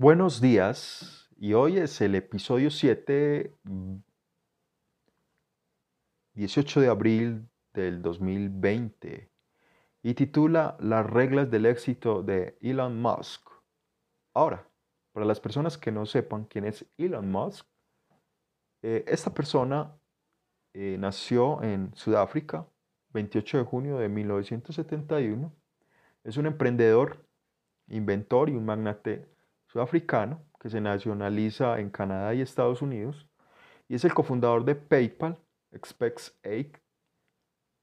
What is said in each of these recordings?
Buenos días, y hoy es el episodio 7, 18 de abril del 2020, y titula Las reglas del éxito de Elon Musk. Ahora, para las personas que no sepan quién es Elon Musk, eh, esta persona eh, nació en Sudáfrica, 28 de junio de 1971. Es un emprendedor, inventor y un magnate sudafricano que se nacionaliza en Canadá y Estados Unidos y es el cofundador de PayPal, SpaceX,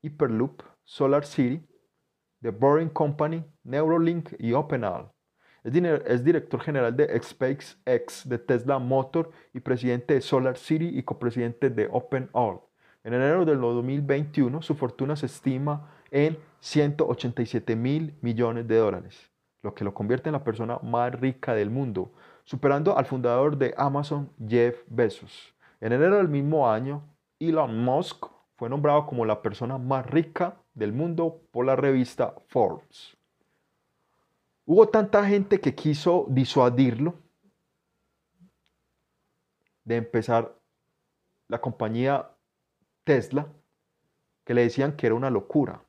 Hyperloop, Solar City, The Boring Company, Neuralink y OpenAll. Es, director general de SpaceX, de Tesla Motor y presidente de Solar City y copresidente de OpenAll. En enero del 2021 su fortuna se estima en 187 mil millones de dólares lo que lo convierte en la persona más rica del mundo, superando al fundador de Amazon, Jeff Bezos. En enero del mismo año, Elon Musk fue nombrado como la persona más rica del mundo por la revista Forbes. Hubo tanta gente que quiso disuadirlo de empezar la compañía Tesla, que le decían que era una locura.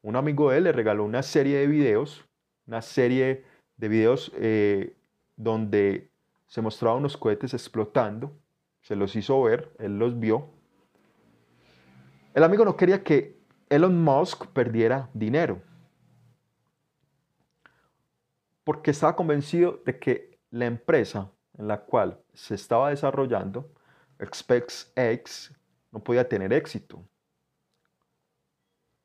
Un amigo de él le regaló una serie de videos una serie de videos eh, donde se mostraban unos cohetes explotando, se los hizo ver, él los vio. El amigo no quería que Elon Musk perdiera dinero, porque estaba convencido de que la empresa en la cual se estaba desarrollando, SpaceX, no podía tener éxito.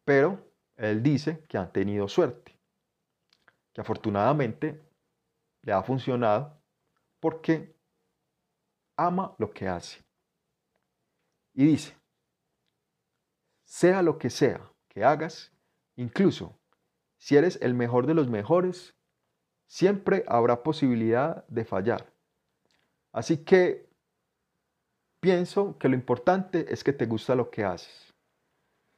Pero él dice que han tenido suerte que afortunadamente le ha funcionado porque ama lo que hace. Y dice, sea lo que sea que hagas, incluso si eres el mejor de los mejores, siempre habrá posibilidad de fallar. Así que pienso que lo importante es que te gusta lo que haces.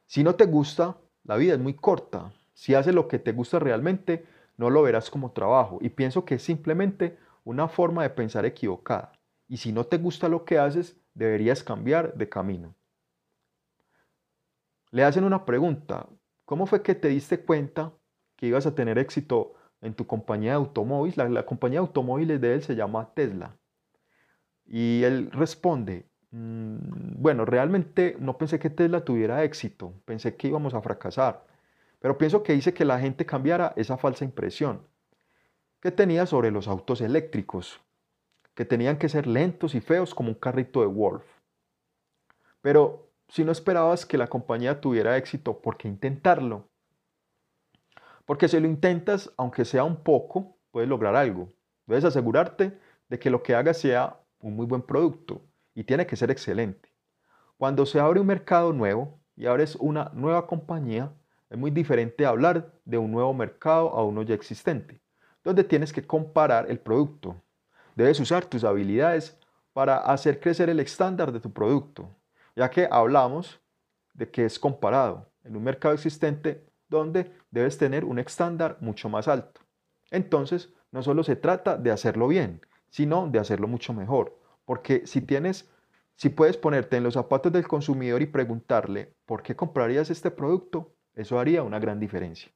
Si no te gusta, la vida es muy corta. Si haces lo que te gusta realmente, no lo verás como trabajo y pienso que es simplemente una forma de pensar equivocada. Y si no te gusta lo que haces, deberías cambiar de camino. Le hacen una pregunta, ¿cómo fue que te diste cuenta que ibas a tener éxito en tu compañía de automóviles? La, compañía de automóviles de él se llama Tesla. Y él responde, mm, bueno, realmente no pensé que Tesla tuviera éxito, pensé que íbamos a fracasar. Pero pienso que hice que la gente cambiara esa falsa impresión que tenía sobre los autos eléctricos, que tenían que ser lentos y feos como un carrito de Wolf. Pero si no esperabas que la compañía tuviera éxito, ¿por qué intentarlo? Porque si lo intentas, aunque sea un poco, puedes lograr algo. Debes asegurarte de que lo que hagas sea un muy buen producto y tiene que ser excelente. Cuando se abre un mercado nuevo y abres una nueva compañía, es muy diferente hablar de un nuevo mercado a uno ya existente, donde tienes que comparar el producto. Debes usar tus habilidades para hacer crecer el estándar de tu producto, ya que hablamos de que es comparado en un mercado existente donde debes tener un estándar mucho más alto. Entonces, no solo se trata de hacerlo bien, sino de hacerlo mucho mejor, porque si tienes si puedes ponerte en los zapatos del consumidor y preguntarle, ¿por qué comprarías este producto? Eso haría una gran diferencia.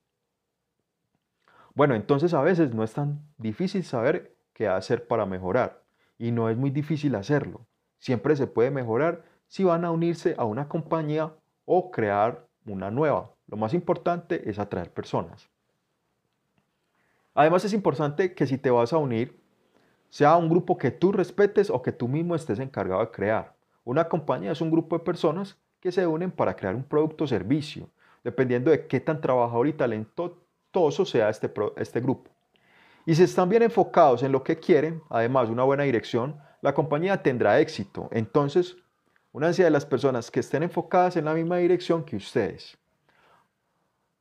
Bueno, entonces a veces no es tan difícil saber qué hacer para mejorar y no es muy difícil hacerlo. Siempre se puede mejorar si van a unirse a una compañía o crear una nueva. Lo más importante es atraer personas. Además es importante que si te vas a unir, sea un grupo que tú respetes o que tú mismo estés encargado de crear. Una compañía es un grupo de personas que se unen para crear un producto o servicio dependiendo de qué tan trabajador y talentoso sea este, este grupo. Y si están bien enfocados en lo que quieren, además de una buena dirección, la compañía tendrá éxito. Entonces, una de las personas que estén enfocadas en la misma dirección que ustedes.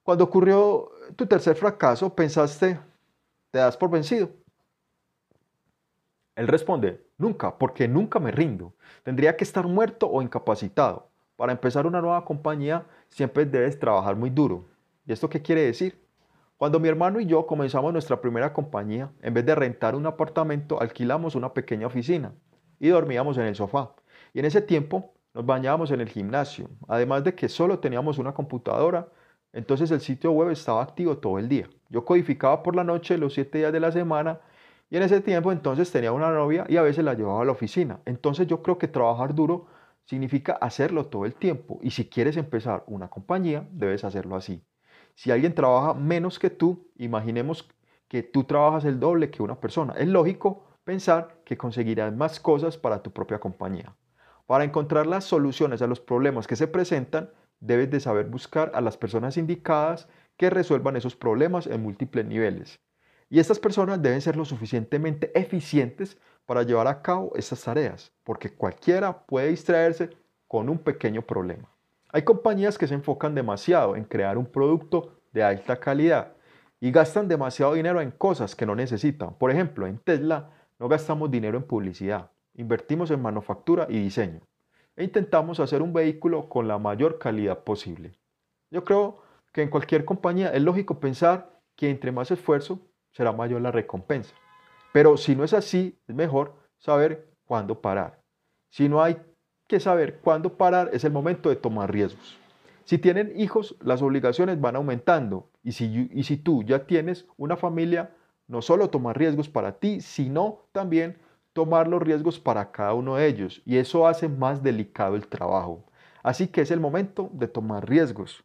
Cuando ocurrió tu tercer fracaso, pensaste, ¿te das por vencido? Él responde, nunca, porque nunca me rindo. Tendría que estar muerto o incapacitado. Para empezar una nueva compañía siempre debes trabajar muy duro. ¿Y esto qué quiere decir? Cuando mi hermano y yo comenzamos nuestra primera compañía, en vez de rentar un apartamento, alquilamos una pequeña oficina y dormíamos en el sofá. Y en ese tiempo nos bañábamos en el gimnasio. Además de que solo teníamos una computadora, entonces el sitio web estaba activo todo el día. Yo codificaba por la noche los siete días de la semana y en ese tiempo entonces tenía una novia y a veces la llevaba a la oficina. Entonces yo creo que trabajar duro significa hacerlo todo el tiempo. Y si quieres empezar una compañía, debes hacerlo así. Si alguien trabaja menos que tú, imaginemos que tú trabajas el doble que una persona. Es lógico pensar que conseguirás más cosas para tu propia compañía. Para encontrar las soluciones a los problemas que se presentan, debes de saber buscar a las personas indicadas que resuelvan esos problemas en múltiples niveles. Y estas personas deben ser lo suficientemente eficientes para llevar a cabo estas tareas, porque cualquiera puede distraerse con un pequeño problema. Hay compañías que se enfocan demasiado en crear un producto de alta calidad y gastan demasiado dinero en cosas que no necesitan. Por ejemplo, en Tesla no gastamos dinero en publicidad, invertimos en manufactura y diseño e intentamos hacer un vehículo con la mayor calidad posible. Yo creo que en cualquier compañía es lógico pensar que entre más esfuerzo será mayor la recompensa. Pero si no es así, es mejor saber cuándo parar. Si no hay que saber cuándo parar, es el momento de tomar riesgos. Si tienen hijos, las obligaciones van aumentando. Y si, y si tú ya tienes una familia, no solo tomar riesgos para ti, sino también tomar los riesgos para cada uno de ellos. Y eso hace más delicado el trabajo. Así que es el momento de tomar riesgos.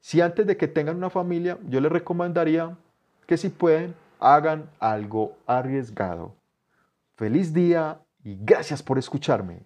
Si antes de que tengan una familia, yo les recomendaría que si pueden, hagan algo arriesgado. Feliz día y gracias por escucharme.